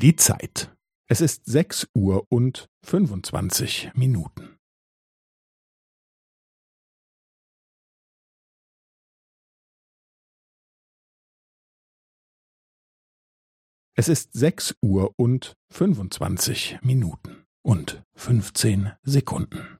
Die Zeit. Es ist sechs Uhr und fünfundzwanzig Minuten. Es ist sechs Uhr und fünfundzwanzig Minuten und fünfzehn Sekunden.